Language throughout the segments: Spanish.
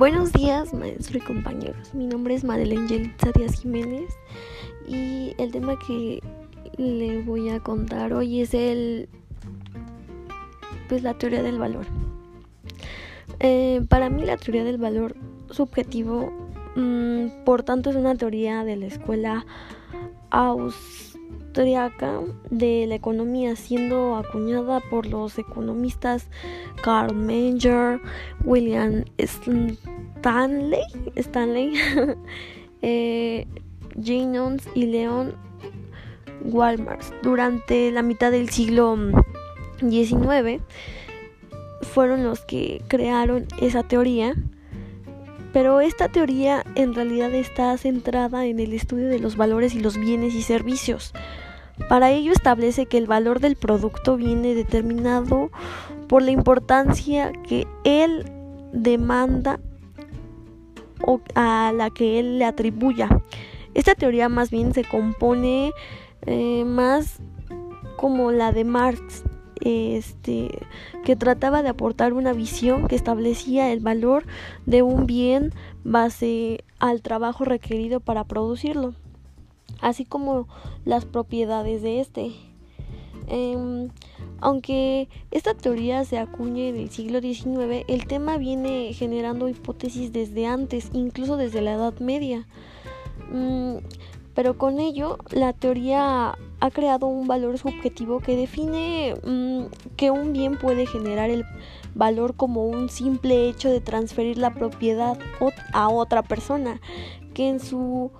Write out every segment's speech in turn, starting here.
Buenos días, maestro y compañeros. Mi nombre es Madeleine Yelitza Díaz Jiménez y el tema que le voy a contar hoy es el pues la teoría del valor. Eh, para mí la teoría del valor subjetivo, mm, por tanto, es una teoría de la escuela de la economía, siendo acuñada por los economistas Karl Menger, William Stanley, Stanley eh, y Leon Walmart durante la mitad del siglo XIX fueron los que crearon esa teoría, pero esta teoría en realidad está centrada en el estudio de los valores y los bienes y servicios. Para ello establece que el valor del producto viene determinado por la importancia que él demanda o a la que él le atribuya. Esta teoría más bien se compone eh, más como la de Marx, este, que trataba de aportar una visión que establecía el valor de un bien base al trabajo requerido para producirlo, así como las propiedades de este. Em, aunque esta teoría se acuñe en el siglo XIX, el tema viene generando hipótesis desde antes, incluso desde la Edad Media. Mm, pero con ello, la teoría ha creado un valor subjetivo que define mm, que un bien puede generar el valor como un simple hecho de transferir la propiedad a otra persona, que en su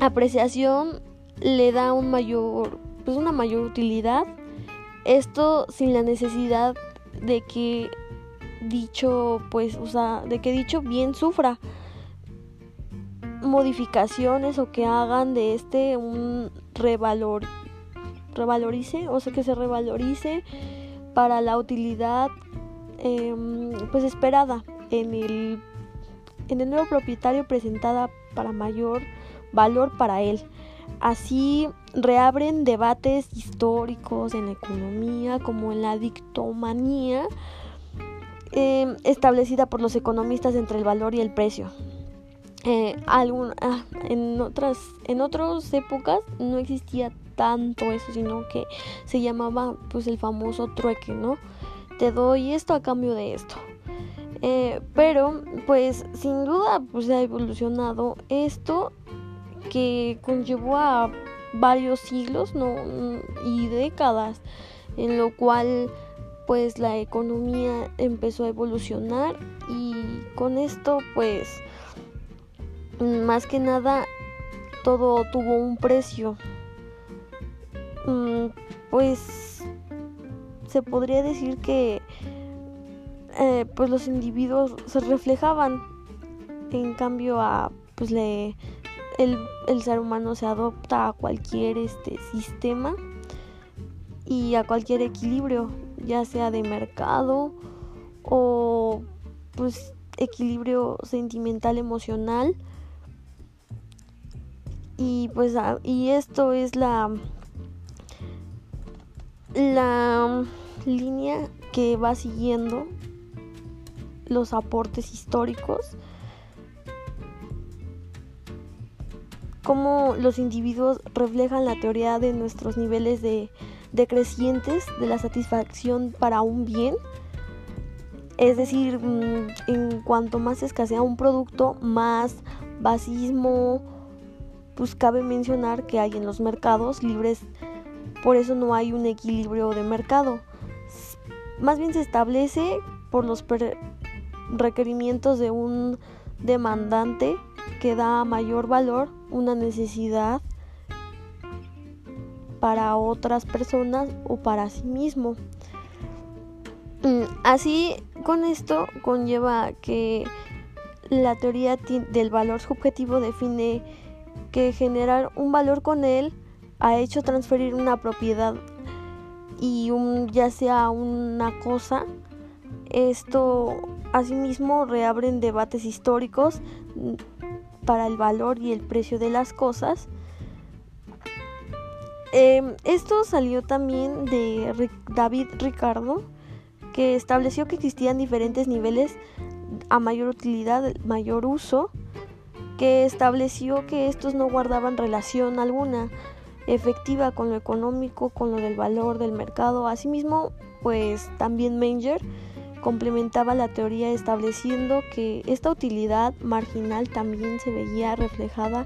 apreciación le da un mayor, pues una mayor utilidad. Esto sin la necesidad de que dicho, pues, o sea, de que dicho bien sufra modificaciones o que hagan de este un revalor revalorice, o sea que se revalorice para la utilidad em, pues esperada en el en el nuevo propietario presentada para mayor valor para él. Así reabren debates históricos en economía como en la dictomanía em, establecida por los economistas entre el valor y el precio. Eh, ah, en otras en otras épocas no existía tanto eso sino que se llamaba pues el famoso trueque no te doy esto a cambio de esto eh, pero pues sin duda pues ha evolucionado esto que conllevó a varios siglos no y décadas en lo cual pues la economía empezó a evolucionar y con esto pues más que nada todo tuvo un precio. Mm, pues se podría decir que eh, pues los individuos se reflejaban en cambio a pues le el, el, ser humano se adopta a cualquier este sistema y a cualquier equilibrio ya sea de mercado o pues equilibrio sentimental emocional. Y pues y esto es la la línea que va siguiendo los aportes históricos cómo los individuos reflejan la teoría de nuestros niveles de, decrecientes de la satisfacción para un bien es decir mm, en cuanto más escasea un producto más basismo pues cabe mencionar que hay en los mercados libres, por eso no hay un equilibrio de mercado. Más bien se establece por los requerimientos de un demandante que da mayor valor una necesidad para otras personas o para sí mismo. Mm, así, con esto conlleva que la teoría del valor subjetivo define que generar un valor con él ha hecho transferir una propiedad y un, ya sea una cosa. Esto asimismo reabren debates históricos para el valor y el precio de las cosas. Em, esto salió también de David Ricardo, que estableció que existían diferentes niveles a mayor utilidad, mayor uso, que estableció que estos no guardaban relación alguna efectiva con lo económico, con lo del valor del mercado. Asimismo, pues también Menger complementaba la teoría estableciendo que esta utilidad marginal también se veía reflejada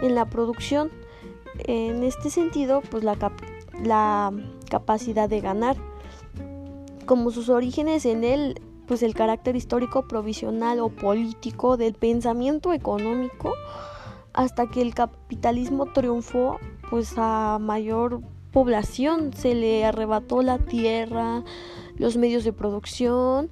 en la producción. En este sentido, pues la, la capacidad de ganar. Como sus orígenes en él, pues el carácter histórico provisional o político del pensamiento económico hasta que el capitalismo triunfó pues a mayor población se le arrebató la tierra, los medios de producción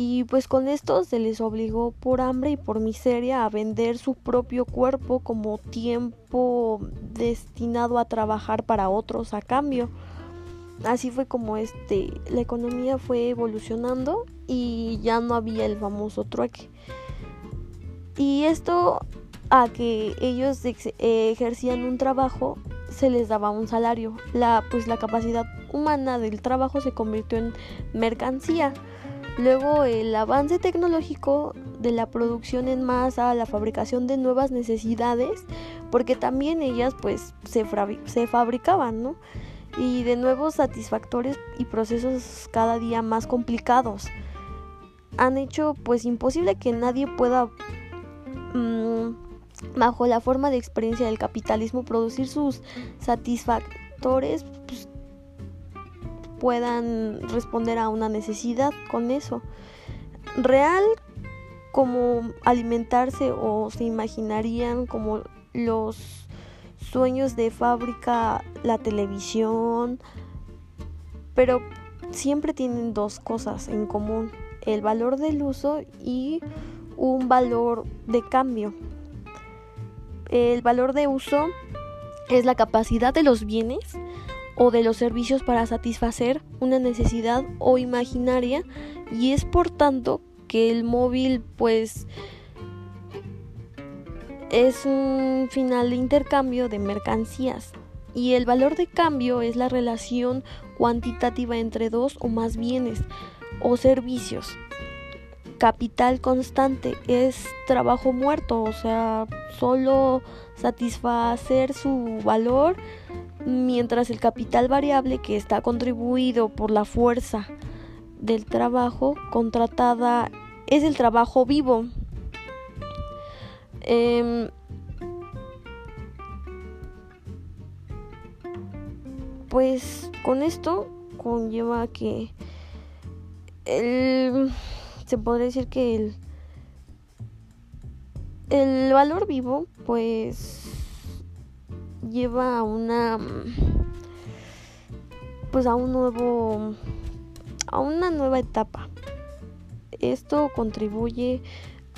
y pues con esto se les obligó por hambre y por miseria a vender su propio cuerpo como tiempo destinado a trabajar para otros a cambio. Así fue como este la economía fue evolucionando y ya no había el famoso trueque. Y esto a que ellos ejercían un trabajo se les daba un salario. La, pues la capacidad humana del trabajo se convirtió en mercancía. Luego el avance tecnológico de la producción en masa, la fabricación de nuevas necesidades, porque también ellas pues se, se fabricaban, ¿no? Y de nuevos satisfactores y procesos cada día más complicados. Han hecho pues imposible que nadie pueda mmm, bajo la forma de experiencia del capitalismo, producir sus satisfactores pues, puedan responder a una necesidad con eso. Real como alimentarse o se imaginarían como los sueños de fábrica, la televisión, pero siempre tienen dos cosas en común, el valor del uso y un valor de cambio. El valor de uso es la capacidad de los bienes o de los servicios para satisfacer una necesidad o imaginaria y es por tanto que el móvil pues es un final de intercambio de mercancías y el valor de cambio es la relación cuantitativa entre dos o más bienes o servicios capital constante es trabajo muerto, o sea, solo satisfacer su valor, mientras el capital variable que está contribuido por la fuerza del trabajo contratada es el trabajo vivo. Em, pues con esto conlleva que el se podría decir que el, el valor vivo pues lleva a una pues a un nuevo a una nueva etapa. Esto contribuye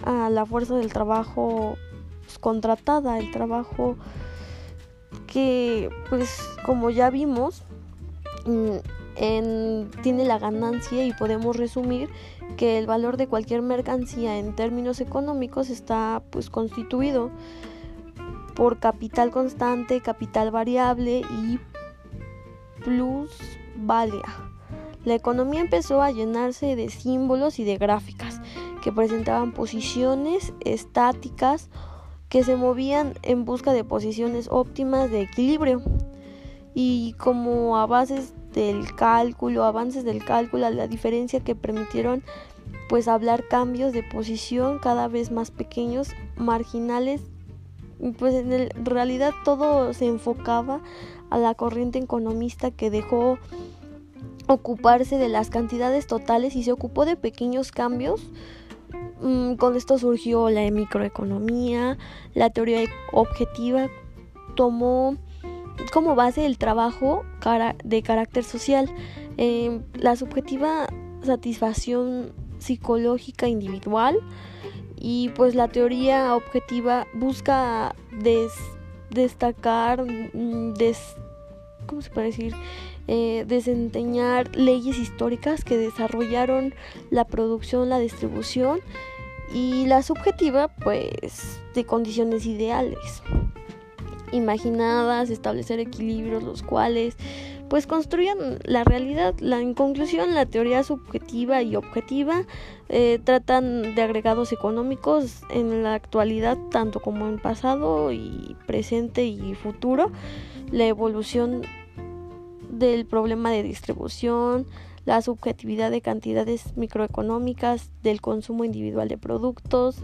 a la fuerza del trabajo pues, contratada el trabajo que pues como ya vimos mm, en, tiene la ganancia y podemos resumir que el valor de cualquier mercancía en términos económicos está pues constituido por capital constante, capital variable y plusvalía. La economía empezó a llenarse de símbolos y de gráficas que presentaban posiciones estáticas que se movían en busca de posiciones óptimas de equilibrio y como a bases del cálculo, avances del cálculo, la diferencia que permitieron pues hablar cambios de posición cada vez más pequeños, marginales, pues en realidad todo se enfocaba a la corriente economista que dejó ocuparse de las cantidades totales y se ocupó de pequeños cambios. Mm, con esto surgió la microeconomía, la teoría objetiva tomó como base el trabajo de carácter social, em, la subjetiva satisfacción psicológica individual y pues la teoría objetiva busca destacar, mm, ¿cómo se puede decir? Eh, desempeñar leyes históricas que desarrollaron la producción, la distribución y la subjetiva pues de condiciones ideales imaginadas, establecer equilibrios los cuales pues construyan la realidad. La, en conclusión, la teoría subjetiva y objetiva eh, tratan de agregados económicos en la actualidad, tanto como en pasado y presente y futuro, la evolución del problema de distribución, la subjetividad de cantidades microeconómicas del consumo individual de productos,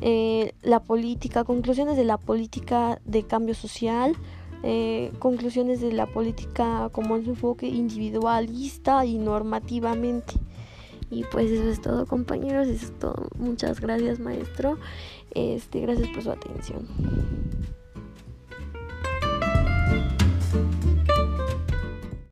eh, la política, conclusiones de la política de cambio social, eh, conclusiones de la política como en su enfoque individualista y normativamente. Y pues eso es todo compañeros, eso es todo. Muchas gracias maestro. Este, gracias por su atención.